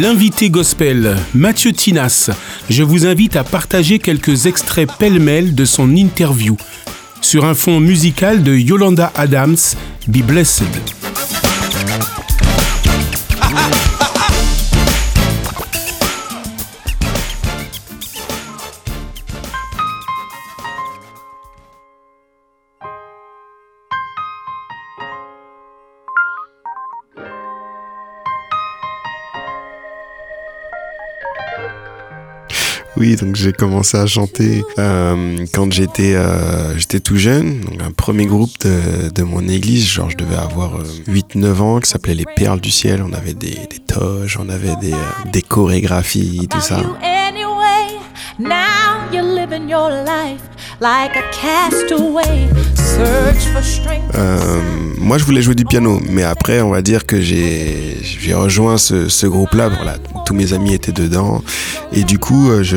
L'invité gospel, Mathieu Tinas, je vous invite à partager quelques extraits pêle-mêle de son interview sur un fond musical de Yolanda Adams, Be Blessed. Oui, donc j'ai commencé à chanter euh, quand j'étais euh, j'étais tout jeune. Donc un premier groupe de, de mon église, genre je devais avoir 8-9 euh, ans, qui s'appelait Les Perles du Ciel. On avait des, des toges, on avait des, des chorégraphies, tout ça. Now you're living your life like a castaway. Search for strength. Euh, moi, je voulais jouer du piano, mais après, on va dire que j'ai rejoint ce, ce groupe-là. Voilà, tous mes amis étaient dedans, et du coup, euh, je.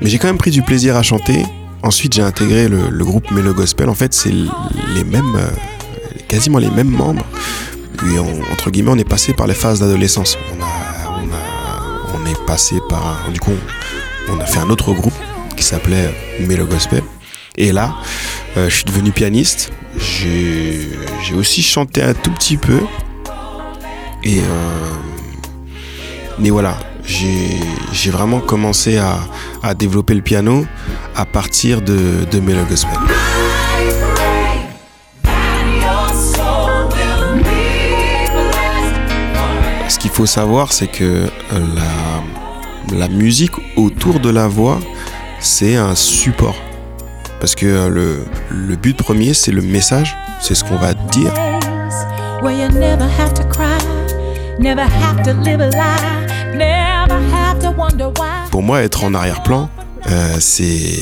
Mais j'ai quand même pris du plaisir à chanter. Ensuite, j'ai intégré le, groupe Mélo Gospel. En fait, c'est les mêmes, euh, quasiment les mêmes membres. Puis, entre guillemets, on est passé par les phases d'adolescence. On a, on a, on est passé par, du coup, on a fait un autre groupe qui s'appelait Mélo Gospel. Et là, euh, je suis devenu pianiste. J'ai aussi chanté un tout petit peu. Et euh, mais voilà, j'ai vraiment commencé à, développer le piano à partir de, de. Ce qu'il faut savoir, c'est que la la musique autour de la voix, c'est un support. Parce que euh, le, le but premier, c'est le message, c'est ce qu'on va dire. Pour moi, être en arrière-plan, euh, c'est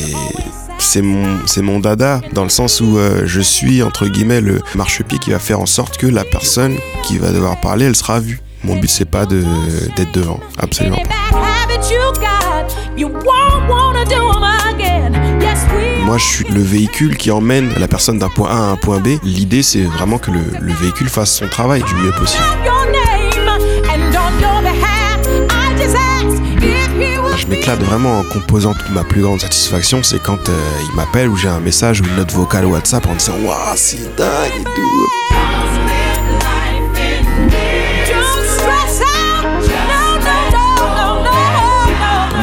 c'est mon, mon dada, dans le sens où euh, je suis, entre guillemets, le marchepied qui va faire en sorte que la personne qui va devoir parler, elle sera vue. Mon but, c'est pas d'être devant, absolument pas. Moi, je suis le véhicule qui emmène la personne d'un point A à un point B. L'idée, c'est vraiment que le, le, véhicule fasse son travail du mieux possible. Je m'éclate vraiment en composant. Ma plus grande satisfaction, c'est quand euh, il m'appelle ou j'ai un message ou une note vocale WhatsApp en disant Waouh, c'est dingue et tout.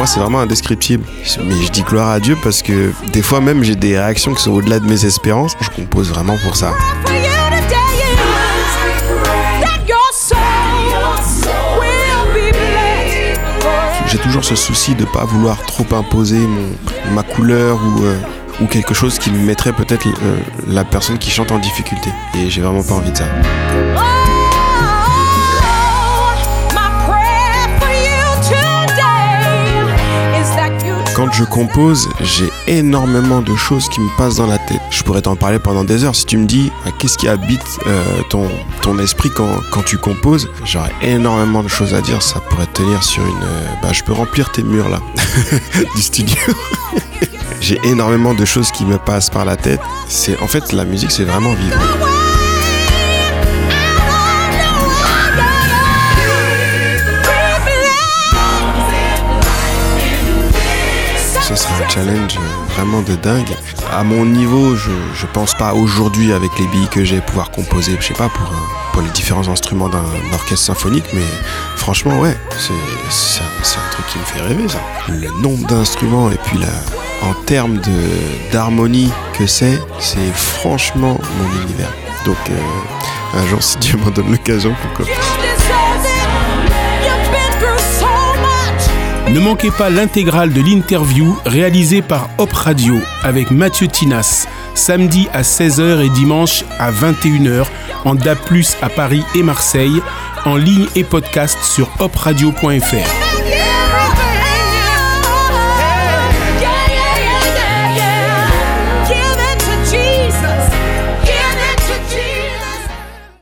C'est vraiment indescriptible. Mais je dis gloire à Dieu parce que des fois même j'ai des réactions qui sont au-delà de mes espérances. Je compose vraiment pour ça. J'ai toujours ce souci de ne pas vouloir trop imposer mon, ma couleur ou, euh, ou quelque chose qui mettrait peut-être euh, la personne qui chante en difficulté. Et j'ai vraiment pas envie de ça. Je compose, j'ai énormément de choses qui me passent dans la tête. Je pourrais t'en parler pendant des heures. Si tu me dis qu'est-ce qui habite euh, ton, ton esprit quand, quand tu composes, j'aurais énormément de choses à dire. Ça pourrait tenir sur une... Euh, bah, je peux remplir tes murs là du studio. j'ai énormément de choses qui me passent par la tête. C'est En fait, la musique, c'est vraiment vivre. Ce sera un challenge vraiment de dingue. À mon niveau, je, pense pas aujourd'hui avec les billes que j'ai pouvoir composer, je sais pas, pour, pour les différents instruments d'un orchestre symphonique, mais franchement, ouais, c'est un, un, truc qui me fait rêver ça. Le nombre d'instruments et puis la, en termes d'harmonie que c'est, c'est franchement mon univers. Donc euh, un jour, si Dieu m'en donne l'occasion, pourquoi Ne manquez pas l'intégrale de l'interview réalisée par Hop Radio avec Mathieu Tinas, samedi à 16h et dimanche à 21h en DAB+, à Paris et Marseille, en ligne et podcast sur hopradio.fr.